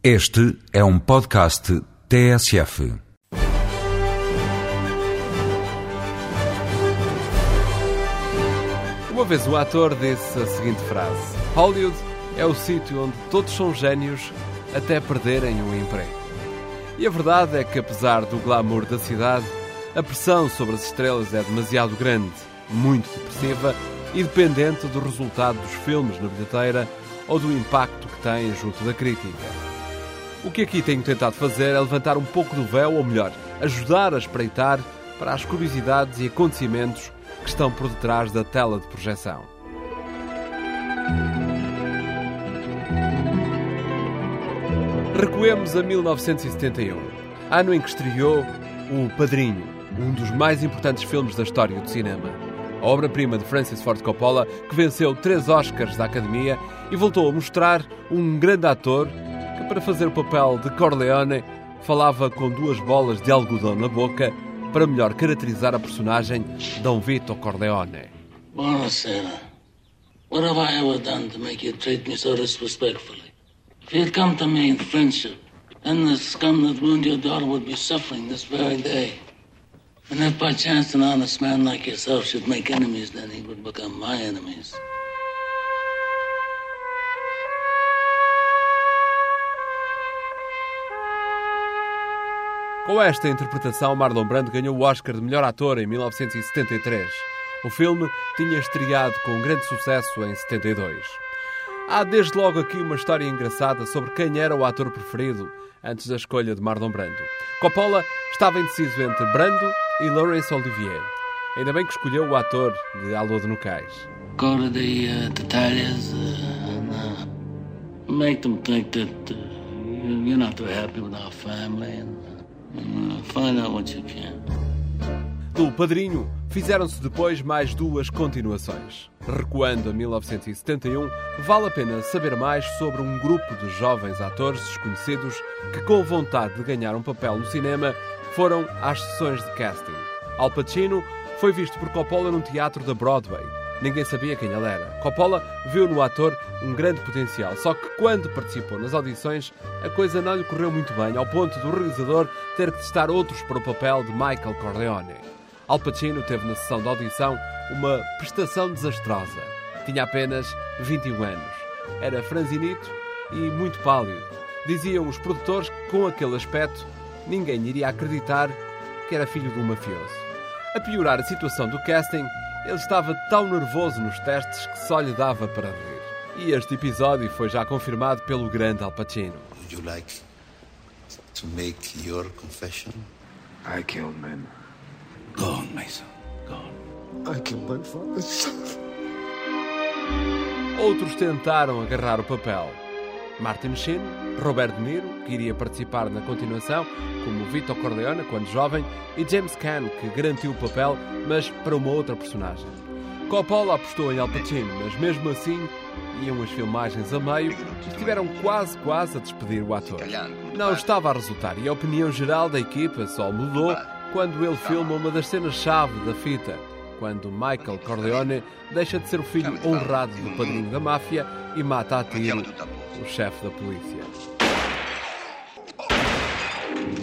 Este é um podcast TSF. Uma vez um ator disse a seguinte frase: Hollywood é o sítio onde todos são gênios até perderem o emprego. E a verdade é que, apesar do glamour da cidade, a pressão sobre as estrelas é demasiado grande, muito depressiva e dependente do resultado dos filmes na bilheteira ou do impacto que têm junto da crítica. O que aqui tenho tentado fazer é levantar um pouco do véu, ou melhor, ajudar a espreitar para as curiosidades e acontecimentos que estão por detrás da tela de projeção. Recuemos a 1971, ano em que estreou O Padrinho, um dos mais importantes filmes da história do cinema. A obra-prima de Francis Ford Coppola, que venceu três Oscars da Academia e voltou a mostrar um grande ator que, para fazer o papel de Corleone, falava com duas bolas de algodão na boca para melhor caracterizar a personagem Dom Vito Corleone. Buonasera. What have I ever done to make you treat me so disrespectfully? If you'd come to me in friendship, then the scum that ruined your daughter would be suffering this very day. And if by chance an honest man like yourself should make enemies, then he would become my enemies. Com esta interpretação, Marlon Brando ganhou o Oscar de melhor ator em 1973. O filme tinha estreado com grande sucesso em 72. Há desde logo aqui uma história engraçada sobre quem era o ator preferido antes da escolha de Marlon Brando. Coppola estava indeciso entre Brando e Laurence Olivier. Ainda bem que escolheu o ator de Alô de Nucais. Go to the uh, detalhes uh, make them think that uh, you're not too happy with our family. Find out what you can. Do Padrinho fizeram-se depois mais duas continuações. Recuando a 1971, vale a pena saber mais sobre um grupo de jovens atores desconhecidos que, com vontade de ganhar um papel no cinema, foram às sessões de casting. Al Pacino foi visto por Coppola num teatro da Broadway. Ninguém sabia quem ele era. Coppola viu no ator um grande potencial, só que quando participou nas audições, a coisa não lhe correu muito bem, ao ponto do realizador ter que testar outros para o papel de Michael Corleone. Al Pacino teve na sessão de audição uma prestação desastrosa. Tinha apenas 21 anos. Era franzinito e muito pálido. Diziam os produtores que com aquele aspecto ninguém iria acreditar que era filho de um mafioso. A piorar a situação do casting, ele estava tão nervoso nos testes que só lhe dava para rir. E este episódio foi já confirmado pelo grande Al Pacino. Would you like to make your confession? I killed men. Go on, Mason. Go on. I killed my father's son. Outros tentaram agarrar o papel. Martin Sheen, Robert De Niro, que iria participar na continuação, como Vito Corleone quando jovem, e James Caan, que garantiu o papel, mas para uma outra personagem. Coppola apostou em Al Pacino, mas mesmo assim iam as filmagens a meio e estiveram quase, quase a despedir o ator. Não estava a resultar e a opinião geral da equipa só mudou quando ele filma uma das cenas-chave da fita, quando Michael Corleone deixa de ser o filho honrado do padrinho da máfia e mata a tiro o chefe da polícia.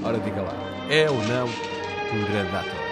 Ora, diga lá, é ou não um grande ator?